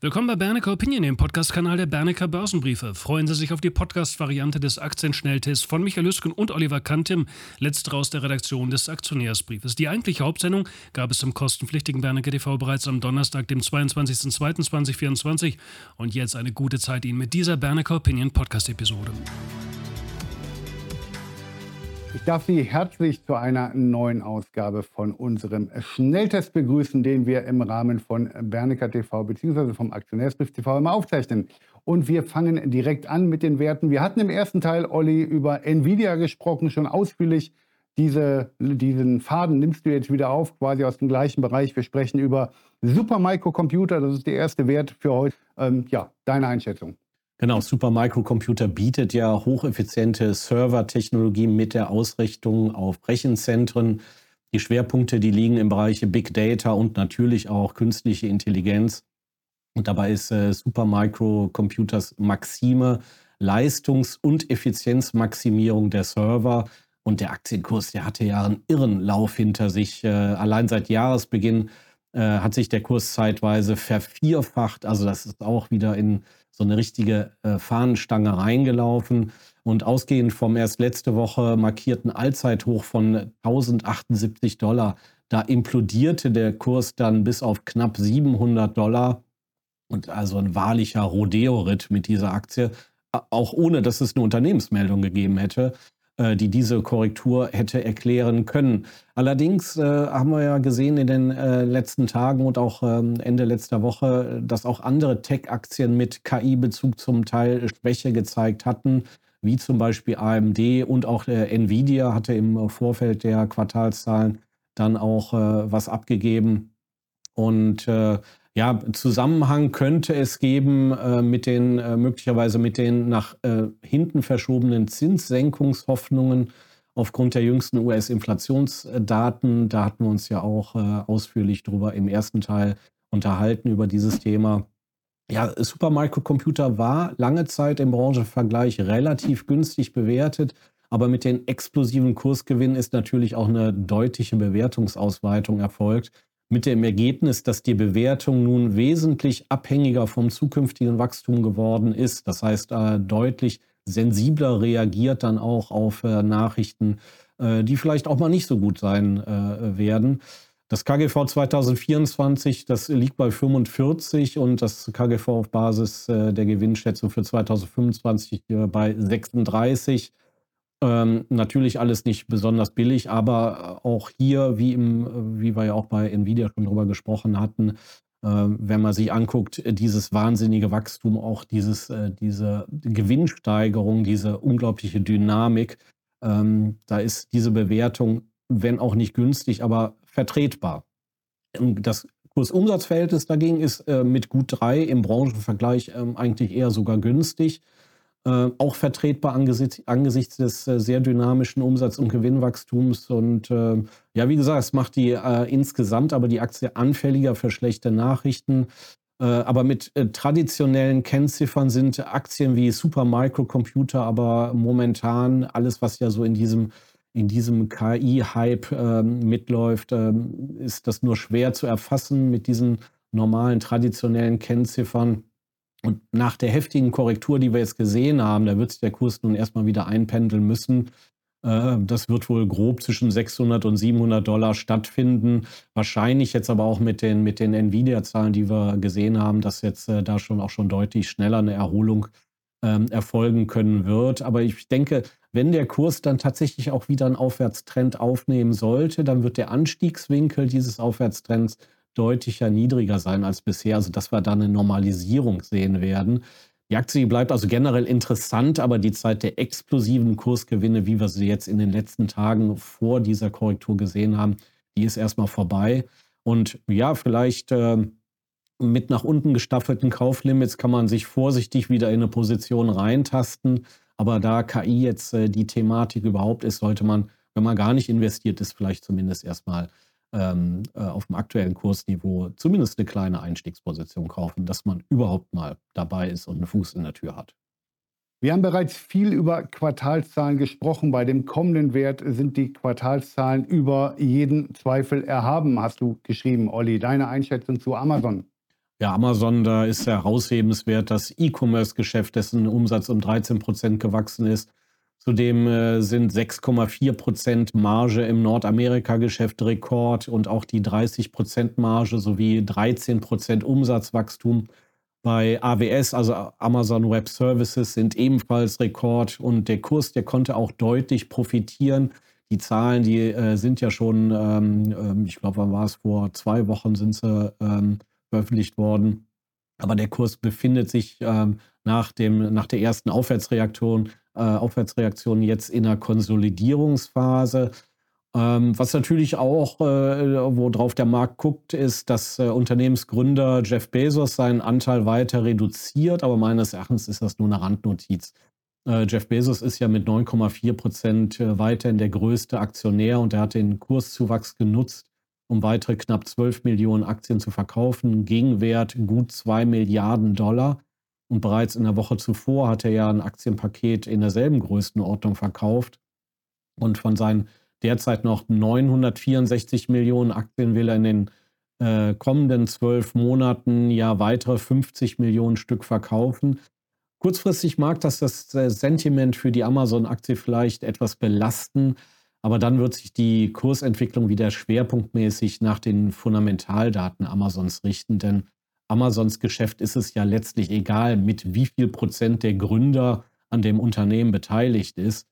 Willkommen bei Bernecker Opinion, dem Podcast-Kanal der Bernecker Börsenbriefe. Freuen Sie sich auf die Podcast-Variante des Aktienschnelltests von Michael Lüsken und Oliver Kantim, letzterer aus der Redaktion des Aktionärsbriefes. Die eigentliche Hauptsendung gab es im kostenpflichtigen Bernecker TV bereits am Donnerstag, dem 22.02.2024. Und jetzt eine gute Zeit Ihnen mit dieser Bernecker Opinion Podcast-Episode. Ich darf Sie herzlich zu einer neuen Ausgabe von unserem Schnelltest begrüßen, den wir im Rahmen von Bernecker TV bzw. vom Aktionärsbrief TV immer aufzeichnen. Und wir fangen direkt an mit den Werten. Wir hatten im ersten Teil, Olli, über Nvidia gesprochen, schon ausführlich. Diese, diesen Faden nimmst du jetzt wieder auf, quasi aus dem gleichen Bereich. Wir sprechen über Supermicrocomputer, das ist der erste Wert für heute. Ähm, ja, deine Einschätzung. Genau, Supermicrocomputer bietet ja hocheffiziente Servertechnologie mit der Ausrichtung auf Rechenzentren. Die Schwerpunkte, die liegen im Bereich Big Data und natürlich auch künstliche Intelligenz. Und dabei ist äh, Supermicrocomputers Maxime Leistungs- und Effizienzmaximierung der Server. Und der Aktienkurs, der hatte ja einen irren Lauf hinter sich. Äh, allein seit Jahresbeginn äh, hat sich der Kurs zeitweise vervierfacht. Also das ist auch wieder in so eine richtige äh, Fahnenstange reingelaufen. Und ausgehend vom erst letzte Woche markierten Allzeithoch von 1078 Dollar, da implodierte der Kurs dann bis auf knapp 700 Dollar. Und also ein wahrlicher Rodeo-Ritt mit dieser Aktie, auch ohne dass es eine Unternehmensmeldung gegeben hätte. Äh, die diese Korrektur hätte erklären können. Allerdings äh, haben wir ja gesehen in den äh, letzten Tagen und auch ähm, Ende letzter Woche, dass auch andere Tech-Aktien mit KI-Bezug zum Teil Schwäche gezeigt hatten, wie zum Beispiel AMD und auch äh, Nvidia hatte im Vorfeld der Quartalszahlen dann auch äh, was abgegeben. Und äh, ja, Zusammenhang könnte es geben äh, mit den äh, möglicherweise mit den nach äh, hinten verschobenen Zinssenkungshoffnungen aufgrund der jüngsten US-Inflationsdaten. Da hatten wir uns ja auch äh, ausführlich drüber im ersten Teil unterhalten über dieses Thema. Ja, Supermicrocomputer war lange Zeit im Branchenvergleich relativ günstig bewertet, aber mit den explosiven Kursgewinnen ist natürlich auch eine deutliche Bewertungsausweitung erfolgt mit dem Ergebnis, dass die Bewertung nun wesentlich abhängiger vom zukünftigen Wachstum geworden ist. Das heißt, äh, deutlich sensibler reagiert dann auch auf äh, Nachrichten, äh, die vielleicht auch mal nicht so gut sein werden. Das KGV 2024, das liegt bei 45 und das KGV auf Basis der Gewinnschätzung für 2025 äh, bei 36. Ähm, natürlich alles nicht besonders billig, aber auch hier, wie, im, wie wir ja auch bei Nvidia schon drüber gesprochen hatten, äh, wenn man sich anguckt, dieses wahnsinnige Wachstum, auch dieses, äh, diese Gewinnsteigerung, diese unglaubliche Dynamik, ähm, da ist diese Bewertung, wenn auch nicht günstig, aber vertretbar. Das Kursumsatzverhältnis dagegen ist äh, mit gut drei im Branchenvergleich ähm, eigentlich eher sogar günstig. Äh, auch vertretbar angesichts, angesichts des äh, sehr dynamischen Umsatz- und Gewinnwachstums. Und äh, ja, wie gesagt, es macht die äh, insgesamt aber die Aktie anfälliger für schlechte Nachrichten. Äh, aber mit traditionellen Kennziffern sind Aktien wie Supermicrocomputer aber momentan alles, was ja so in diesem in diesem KI-Hype ähm, mitläuft, ähm, ist das nur schwer zu erfassen mit diesen normalen traditionellen Kennziffern. Und nach der heftigen Korrektur, die wir jetzt gesehen haben, da wird sich der Kurs nun erstmal wieder einpendeln müssen. Äh, das wird wohl grob zwischen 600 und 700 Dollar stattfinden. Wahrscheinlich jetzt aber auch mit den, mit den Nvidia-Zahlen, die wir gesehen haben, dass jetzt äh, da schon auch schon deutlich schneller eine Erholung ähm, erfolgen können wird. Aber ich denke, wenn der Kurs dann tatsächlich auch wieder einen Aufwärtstrend aufnehmen sollte, dann wird der Anstiegswinkel dieses Aufwärtstrends deutlicher niedriger sein als bisher, also dass wir da eine Normalisierung sehen werden. Die Aktie bleibt also generell interessant, aber die Zeit der explosiven Kursgewinne, wie wir sie jetzt in den letzten Tagen vor dieser Korrektur gesehen haben, die ist erstmal vorbei. Und ja, vielleicht äh, mit nach unten gestaffelten Kauflimits kann man sich vorsichtig wieder in eine Position reintasten. Aber da KI jetzt äh, die Thematik überhaupt ist, sollte man, wenn man gar nicht investiert ist, vielleicht zumindest erstmal ähm, äh, auf dem aktuellen Kursniveau zumindest eine kleine Einstiegsposition kaufen, dass man überhaupt mal dabei ist und einen Fuß in der Tür hat. Wir haben bereits viel über Quartalszahlen gesprochen. Bei dem kommenden Wert sind die Quartalszahlen über jeden Zweifel erhaben, hast du geschrieben, Olli. Deine Einschätzung zu Amazon? Ja, Amazon, da ist heraushebenswert das E-Commerce-Geschäft, dessen Umsatz um 13 Prozent gewachsen ist. Zudem äh, sind 6,4 Prozent Marge im Nordamerika-Geschäft Rekord und auch die 30 Prozent Marge sowie 13 Prozent Umsatzwachstum bei AWS, also Amazon Web Services, sind ebenfalls Rekord und der Kurs, der konnte auch deutlich profitieren. Die Zahlen, die äh, sind ja schon, ähm, ähm ich glaube, wann war es vor zwei Wochen, sind sie ähm, veröffentlicht worden. Aber der Kurs befindet sich ähm, nach, dem, nach der ersten Aufwärtsreaktion äh, Aufwärtsreaktionen jetzt in der Konsolidierungsphase. Ähm, was natürlich auch, äh, worauf der Markt guckt, ist, dass äh, Unternehmensgründer Jeff Bezos seinen Anteil weiter reduziert, aber meines Erachtens ist das nur eine Randnotiz. Äh, Jeff Bezos ist ja mit 9,4 Prozent äh, weiterhin der größte Aktionär und er hat den Kurszuwachs genutzt, um weitere knapp 12 Millionen Aktien zu verkaufen. Gegenwert gut 2 Milliarden Dollar. Und bereits in der Woche zuvor hat er ja ein Aktienpaket in derselben Größenordnung verkauft. Und von seinen derzeit noch 964 Millionen Aktien will er in den äh, kommenden zwölf Monaten ja weitere 50 Millionen Stück verkaufen. Kurzfristig mag das das äh, Sentiment für die Amazon-Aktie vielleicht etwas belasten, aber dann wird sich die Kursentwicklung wieder schwerpunktmäßig nach den Fundamentaldaten Amazons richten, denn Amazons Geschäft ist es ja letztlich egal, mit wie viel Prozent der Gründer an dem Unternehmen beteiligt ist.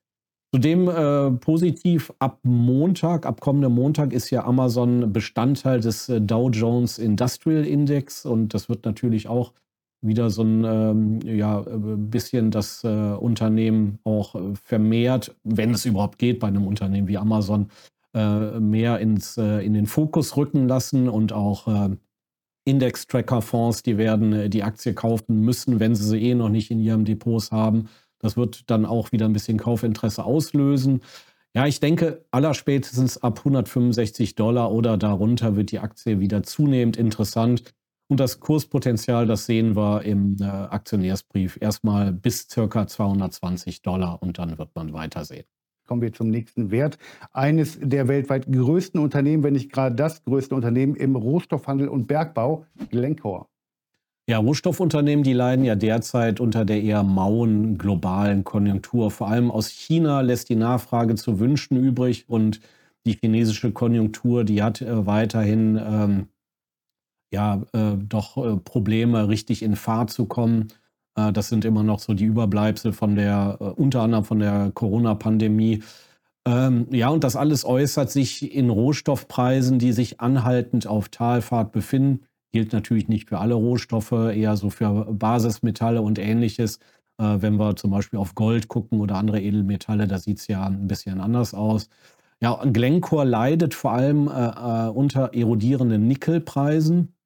Zudem äh, positiv ab Montag, ab kommendem Montag ist ja Amazon Bestandteil des äh, Dow Jones Industrial Index und das wird natürlich auch wieder so ein ähm, ja, äh, bisschen das äh, Unternehmen auch äh, vermehrt, wenn es überhaupt geht bei einem Unternehmen wie Amazon, äh, mehr ins, in den Fokus rücken lassen und auch Index-Tracker-Fonds, die werden äh, die Aktie kaufen müssen, wenn sie sie eh noch nicht in ihrem Depots haben. Das wird dann auch wieder ein bisschen Kaufinteresse auslösen. Ja, ich denke, allerspätestens ab 165 Dollar oder darunter wird die Aktie wieder zunehmend interessant. Und das Kurspotenzial, das sehen wir im äh, Aktionärsbrief erstmal bis circa 220 Dollar und dann wird man weitersehen. Kommen wir zum nächsten Wert. Eines der weltweit größten Unternehmen, wenn nicht gerade das größte Unternehmen im Rohstoffhandel und Bergbau, Glencore. Ja, Rohstoffunternehmen, die leiden ja derzeit unter der eher mauen globalen Konjunktur. Vor allem aus China lässt die Nachfrage zu wünschen übrig und die chinesische Konjunktur, die hat äh, weiterhin ähm, ja äh, doch äh, Probleme, richtig in Fahrt zu kommen. Äh, das sind immer noch so die Überbleibsel von der, äh, unter anderem von der Corona-Pandemie. Ähm, ja, und das alles äußert sich in Rohstoffpreisen, die sich anhaltend auf Talfahrt befinden. Gilt natürlich nicht für alle Rohstoffe, eher so für Basismetalle und ähnliches. Äh, wenn wir zum Beispiel auf Gold gucken oder andere Edelmetalle, da sieht es ja ein bisschen anders aus. Ja, Glencore leidet vor allem äh, unter erodierenden Nickelpreisen.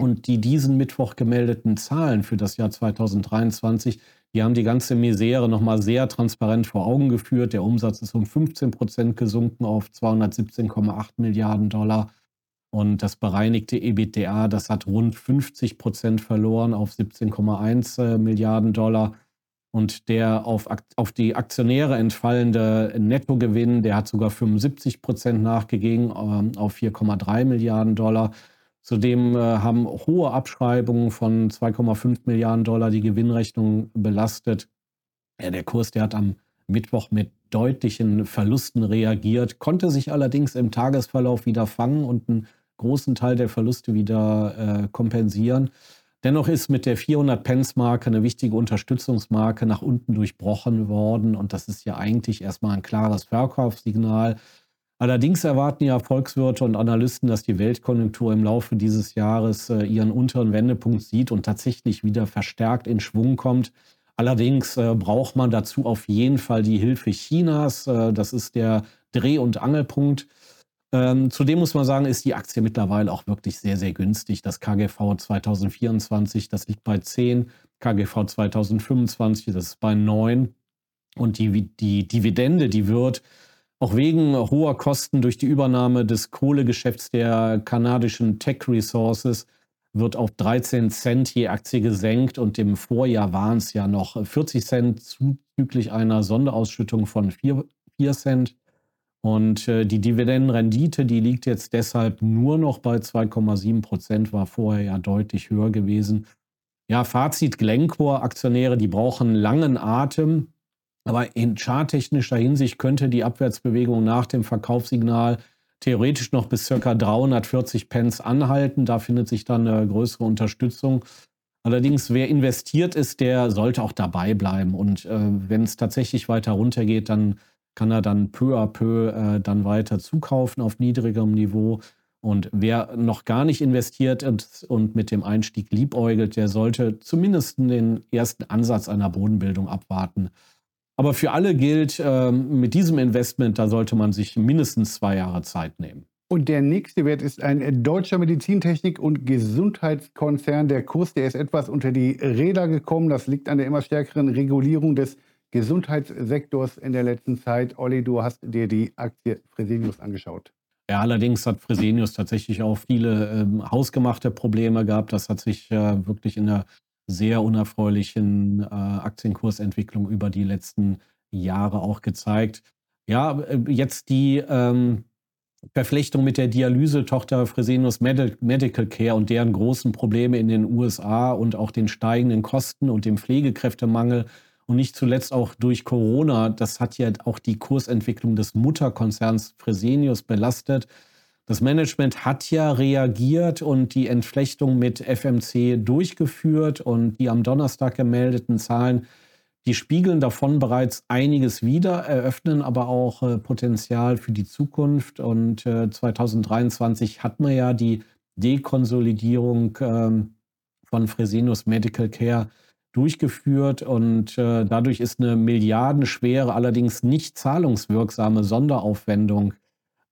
Und die diesen Mittwoch gemeldeten Zahlen für das Jahr 2023, die haben die ganze Misere nochmal sehr transparent vor Augen geführt. Der Umsatz ist um 15 Prozent gesunken auf 217,8 Milliarden Dollar. Und das bereinigte EBITDA, das hat rund 50 Prozent verloren auf 17,1 äh, Milliarden Dollar. Und der auf, auf die Aktionäre entfallende Nettogewinn, der hat sogar 75 Prozent nachgegeben ähm, auf 4,3 Milliarden Dollar. Zudem äh, haben hohe Abschreibungen von 2,5 Milliarden Dollar die Gewinnrechnung belastet. Der Kurs, der hat am Mittwoch mit deutlichen Verlusten reagiert, konnte sich allerdings im Tagesverlauf wieder fangen und einen großen Teil der Verluste wieder äh, kompensieren. Dennoch ist mit der 400-Pence-Marke eine wichtige Unterstützungsmarke nach unten durchbrochen worden und das ist ja eigentlich erstmal ein klares Verkaufssignal. Allerdings erwarten ja Volkswirte und Analysten, dass die Weltkonjunktur im Laufe dieses Jahres äh, ihren unteren Wendepunkt sieht und tatsächlich wieder verstärkt in Schwung kommt. Allerdings äh, braucht man dazu auf jeden Fall die Hilfe Chinas. Äh, das ist der Dreh- und Angelpunkt. Ähm, zudem muss man sagen, ist die Aktie mittlerweile auch wirklich sehr, sehr günstig. Das KGV 2024, das liegt bei 10, KGV 2025, das ist bei 9. Und die, die Dividende, die wird auch wegen hoher Kosten durch die Übernahme des Kohlegeschäfts der kanadischen Tech Resources wird auf 13 Cent je Aktie gesenkt und im Vorjahr waren es ja noch 40 Cent zuzüglich einer Sonderausschüttung von 4, 4 Cent. Und äh, die Dividendenrendite, die liegt jetzt deshalb nur noch bei 2,7 Prozent, war vorher ja deutlich höher gewesen. Ja, Fazit Glencore-Aktionäre, die brauchen langen Atem. Aber in charttechnischer Hinsicht könnte die Abwärtsbewegung nach dem Verkaufssignal theoretisch noch bis ca. 340 Pence anhalten. Da findet sich dann eine größere Unterstützung. Allerdings, wer investiert ist, der sollte auch dabei bleiben. Und äh, wenn es tatsächlich weiter runtergeht, dann kann er dann peu à peu äh, dann weiter zukaufen auf niedrigerem Niveau. Und wer noch gar nicht investiert und, und mit dem Einstieg liebäugelt, der sollte zumindest den ersten Ansatz einer Bodenbildung abwarten. Aber für alle gilt, äh, mit diesem Investment, da sollte man sich mindestens zwei Jahre Zeit nehmen. Und der nächste Wert ist ein deutscher Medizintechnik- und Gesundheitskonzern. Der Kurs, der ist etwas unter die Räder gekommen. Das liegt an der immer stärkeren Regulierung des Gesundheitssektors in der letzten Zeit. Olli, du hast dir die Aktie Fresenius angeschaut. Ja, allerdings hat Fresenius tatsächlich auch viele ähm, hausgemachte Probleme gehabt. Das hat sich äh, wirklich in der sehr unerfreulichen äh, Aktienkursentwicklung über die letzten Jahre auch gezeigt. Ja, äh, jetzt die ähm, Verflechtung mit der Dialysetochter Fresenius Medical Care und deren großen Probleme in den USA und auch den steigenden Kosten und dem Pflegekräftemangel und nicht zuletzt auch durch Corona, das hat ja auch die Kursentwicklung des Mutterkonzerns Fresenius belastet. Das Management hat ja reagiert und die Entflechtung mit FMC durchgeführt und die am Donnerstag gemeldeten Zahlen, die spiegeln davon bereits einiges wider, eröffnen aber auch äh, Potenzial für die Zukunft. Und äh, 2023 hat man ja die Dekonsolidierung äh, von Fresenius Medical Care durchgeführt und äh, dadurch ist eine milliardenschwere, allerdings nicht zahlungswirksame Sonderaufwendung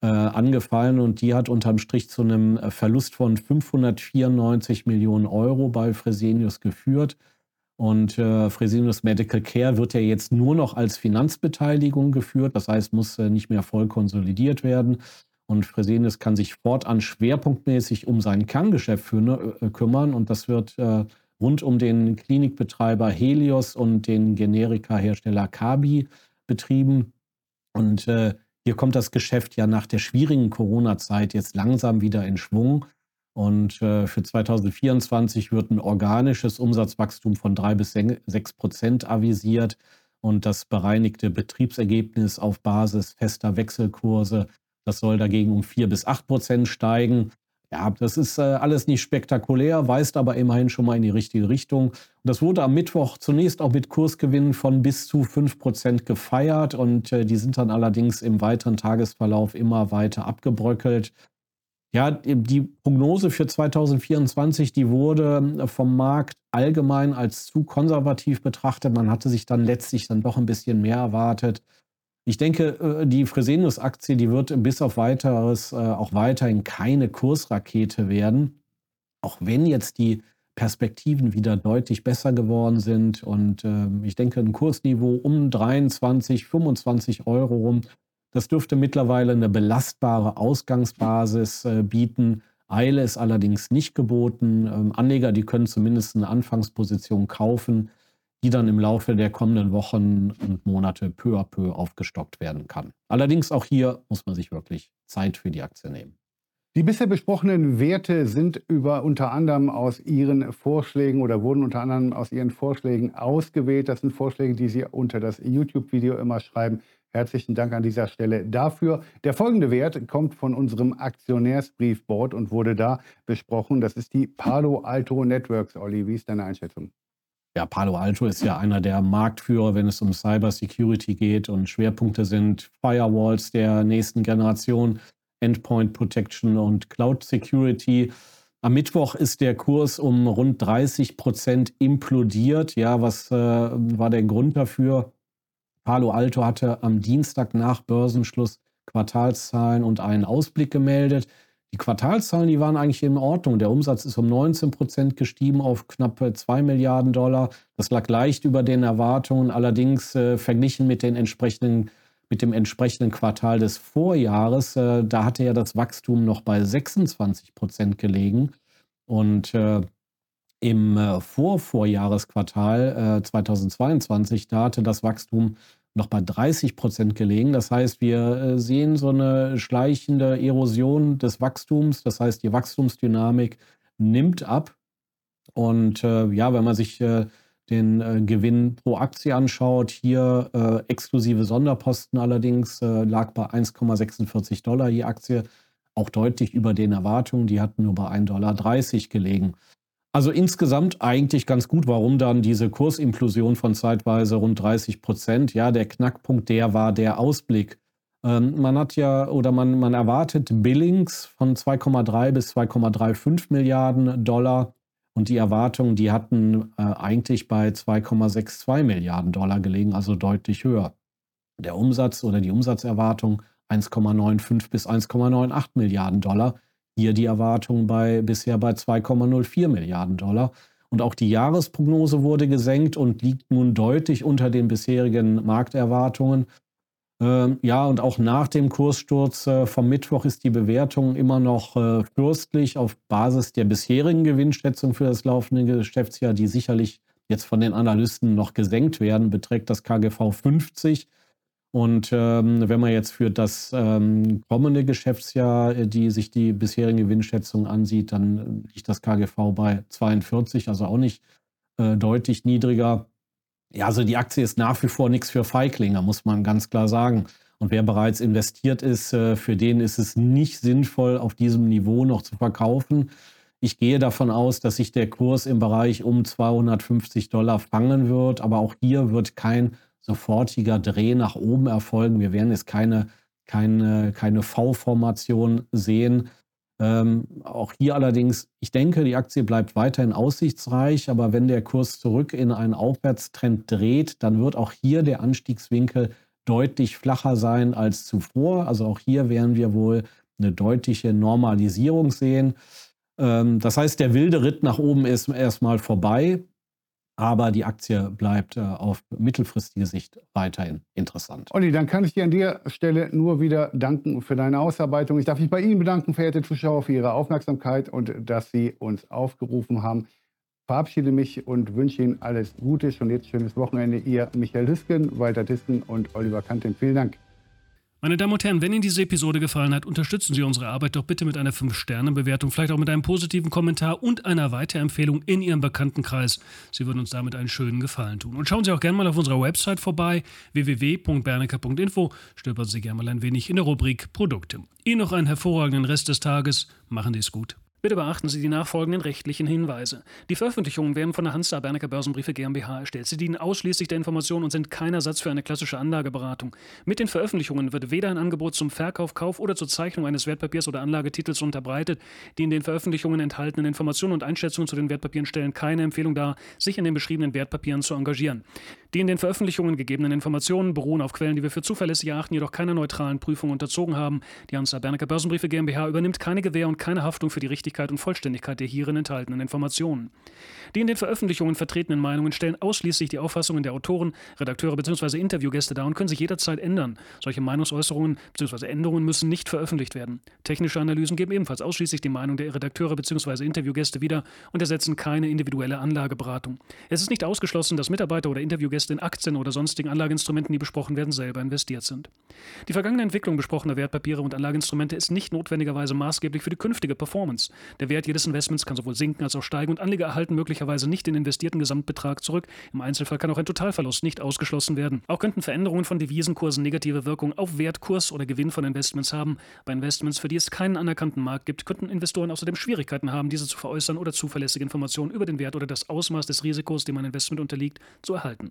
angefallen und die hat unterm Strich zu einem äh, Verlust von 594 Millionen Euro bei Fresenius geführt. Und äh, Fresenius Medical Care wird ja jetzt nur noch als Finanzbeteiligung geführt, das heißt, muss äh, nicht mehr voll konsolidiert werden. Und Fresenius kann sich fortan schwerpunktmäßig um sein Kerngeschäft für, äh, kümmern und das wird äh, rund um den Klinikbetreiber Helios und den Generika-Hersteller Kabi betrieben. Und äh, hier kommt das Geschäft ja nach der schwierigen Corona-Zeit jetzt langsam wieder in Schwung. Und äh, für 2024 wird ein organisches Umsatzwachstum von drei bis sechs Prozent avisiert. Und das bereinigte Betriebsergebnis auf Basis fester Wechselkurse, das soll dagegen um vier bis acht Prozent steigen. Ja, das ist äh, alles nicht spektakulär, weist aber immerhin schon mal in die richtige Richtung. Und das wurde am Mittwoch zunächst auch mit Kursgewinnen von bis zu 5% gefeiert und äh, die sind dann allerdings im weiteren Tagesverlauf immer weiter abgebröckelt. Ja, die Prognose für 2024, die wurde vom Markt allgemein als zu konservativ betrachtet. Man hatte sich dann letztlich dann doch ein bisschen mehr erwartet. Ich denke, äh, die Fresenius-Aktie, die wird bis auf weiteres äh, auch weiterhin keine Kursrakete werden. Auch wenn jetzt die Perspektiven wieder deutlich besser geworden sind. Und ähm, ich denke, ein Kursniveau um 23, 25 Euro rum, das dürfte mittlerweile eine belastbare Ausgangsbasis äh, bieten. Eile ist allerdings nicht geboten. Ähm, Anleger, die können zumindest eine Anfangsposition kaufen die dann im Laufe der kommenden Wochen und Monate peu à peu aufgestockt werden kann. Allerdings auch hier muss man sich wirklich Zeit für die Aktie nehmen. Die bisher besprochenen Werte sind über unter anderem aus Ihren Vorschlägen oder wurden unter anderem aus Ihren Vorschlägen ausgewählt. Das sind Vorschläge, die Sie unter das YouTube-Video immer schreiben. Herzlichen Dank an dieser Stelle dafür. Der folgende Wert kommt von unserem Aktionärsbriefboard und wurde da besprochen. Das ist die Palo Alto Networks. Olli, wie ist deine Einschätzung? Ja, Palo Alto ist ja einer der Marktführer, wenn es um Cyber Security geht und Schwerpunkte sind Firewalls der nächsten Generation, Endpoint Protection und Cloud Security. Am Mittwoch ist der Kurs um rund 30 Prozent implodiert. Ja, was äh, war der Grund dafür? Palo Alto hatte am Dienstag nach Börsenschluss Quartalszahlen und einen Ausblick gemeldet. Die Quartalszahlen, die waren eigentlich in Ordnung. Der Umsatz ist um 19 Prozent gestiegen auf knapp 2 Milliarden Dollar. Das lag leicht über den Erwartungen, allerdings äh, verglichen mit, den entsprechenden, mit dem entsprechenden Quartal des Vorjahres. Äh, da hatte ja das Wachstum noch bei 26 Prozent gelegen. Und äh, im äh, Vorvorjahresquartal 2022, äh, da hatte das Wachstum noch bei 30 Prozent gelegen. Das heißt, wir äh, sehen so eine schleichende Erosion des Wachstums. Das heißt, die Wachstumsdynamik nimmt ab. Und äh, ja, wenn man sich äh, den äh, Gewinn pro Aktie anschaut, hier äh, exklusive Sonderposten allerdings äh, lag bei 1,46 Dollar je Aktie, auch deutlich über den Erwartungen. Die hatten nur bei 1,30 Dollar gelegen. Also insgesamt eigentlich ganz gut. Warum dann diese Kursimplosion von zeitweise rund 30 Prozent? Ja, der Knackpunkt, der war der Ausblick. Ähm, man hat ja oder man, man erwartet Billings von 2,3 bis 2,35 Milliarden Dollar. Und die Erwartungen, die hatten äh, eigentlich bei 2,62 Milliarden Dollar gelegen, also deutlich höher. Der Umsatz oder die Umsatzerwartung 1,95 bis 1,98 Milliarden Dollar. Hier die Erwartung bei, bisher bei 2,04 Milliarden Dollar. Und auch die Jahresprognose wurde gesenkt und liegt nun deutlich unter den bisherigen Markterwartungen. Ähm, ja, und auch nach dem Kurssturz äh, vom Mittwoch ist die Bewertung immer noch äh, fürstlich auf Basis der bisherigen Gewinnschätzung für das laufende Geschäftsjahr, die sicherlich jetzt von den Analysten noch gesenkt werden, beträgt das KGV 50. Und ähm, wenn man jetzt für das ähm, kommende Geschäftsjahr äh, die sich die bisherigen Gewinnschätzungen ansieht, dann liegt das KGV bei 42, also auch nicht äh, deutlich niedriger. Ja, also die Aktie ist nach wie vor nichts für Feiglinge, muss man ganz klar sagen. Und wer bereits investiert ist, äh, für den ist es nicht sinnvoll, auf diesem Niveau noch zu verkaufen. Ich gehe davon aus, dass sich der Kurs im Bereich um 250 Dollar fangen wird, aber auch hier wird kein sofortiger Dreh nach oben erfolgen. Wir werden jetzt keine, keine, keine V-Formation sehen, ähm, auch hier allerdings, ich denke, die Aktie bleibt weiterhin aussichtsreich, aber wenn der Kurs zurück in einen Aufwärtstrend dreht, dann wird auch hier der Anstiegswinkel deutlich flacher sein als zuvor. Also auch hier werden wir wohl eine deutliche Normalisierung sehen. Ähm, das heißt, der wilde Ritt nach oben ist erstmal vorbei aber die Aktie bleibt äh, auf mittelfristige Sicht weiterhin interessant. Olli, dann kann ich dir an der Stelle nur wieder danken für deine Ausarbeitung. Ich darf mich bei Ihnen bedanken, verehrte Zuschauer, für Ihre Aufmerksamkeit und dass Sie uns aufgerufen haben. Verabschiede mich und wünsche Ihnen alles Gute. Schon jetzt schönes Wochenende. Ihr Michael Hüsken, Walter Disken und Oliver Kanten. Vielen Dank. Meine Damen und Herren, wenn Ihnen diese Episode gefallen hat, unterstützen Sie unsere Arbeit doch bitte mit einer 5-Sterne-Bewertung, vielleicht auch mit einem positiven Kommentar und einer Weiterempfehlung in Ihrem Bekanntenkreis. Sie würden uns damit einen schönen Gefallen tun. Und schauen Sie auch gerne mal auf unserer Website vorbei, www.bernecker.info. Stöbern Sie gerne mal ein wenig in der Rubrik Produkte. Ihnen noch einen hervorragenden Rest des Tages. Machen Sie es gut. Bitte beachten Sie die nachfolgenden rechtlichen Hinweise. Die Veröffentlichungen werden von der Hansa Bernecker Börsenbriefe GmbH erstellt. Sie dienen ausschließlich der Information und sind kein Ersatz für eine klassische Anlageberatung. Mit den Veröffentlichungen wird weder ein Angebot zum Verkauf, Kauf oder zur Zeichnung eines Wertpapiers oder Anlagetitels unterbreitet. Die in den Veröffentlichungen enthaltenen Informationen und Einschätzungen zu den Wertpapieren stellen keine Empfehlung dar, sich in den beschriebenen Wertpapieren zu engagieren. Die in den Veröffentlichungen gegebenen Informationen beruhen auf Quellen, die wir für zuverlässig erachten, jedoch keiner neutralen Prüfung unterzogen haben. Die Hansa Bernecker Börsenbriefe GmbH übernimmt keine Gewähr und keine Haftung für die Richtigkeit Richtigkeit und Vollständigkeit der hierin enthaltenen Informationen. Die in den Veröffentlichungen vertretenen Meinungen stellen ausschließlich die Auffassungen der Autoren, Redakteure bzw. Interviewgäste dar und können sich jederzeit ändern. Solche Meinungsäußerungen bzw. Änderungen müssen nicht veröffentlicht werden. Technische Analysen geben ebenfalls ausschließlich die Meinung der Redakteure bzw. Interviewgäste wieder und ersetzen keine individuelle Anlageberatung. Es ist nicht ausgeschlossen, dass Mitarbeiter oder Interviewgäste in Aktien oder sonstigen Anlageinstrumenten, die besprochen werden, selber investiert sind. Die vergangene Entwicklung besprochener Wertpapiere und Anlageinstrumente ist nicht notwendigerweise maßgeblich für die künftige Performance. Der Wert jedes Investments kann sowohl sinken als auch steigen und Anleger erhalten möglicherweise nicht den investierten Gesamtbetrag zurück. Im Einzelfall kann auch ein Totalverlust nicht ausgeschlossen werden. Auch könnten Veränderungen von Devisenkursen negative Wirkung auf Wertkurs oder Gewinn von Investments haben. Bei Investments, für die es keinen anerkannten Markt gibt, könnten Investoren außerdem Schwierigkeiten haben, diese zu veräußern oder zuverlässige Informationen über den Wert oder das Ausmaß des Risikos, dem ein Investment unterliegt, zu erhalten.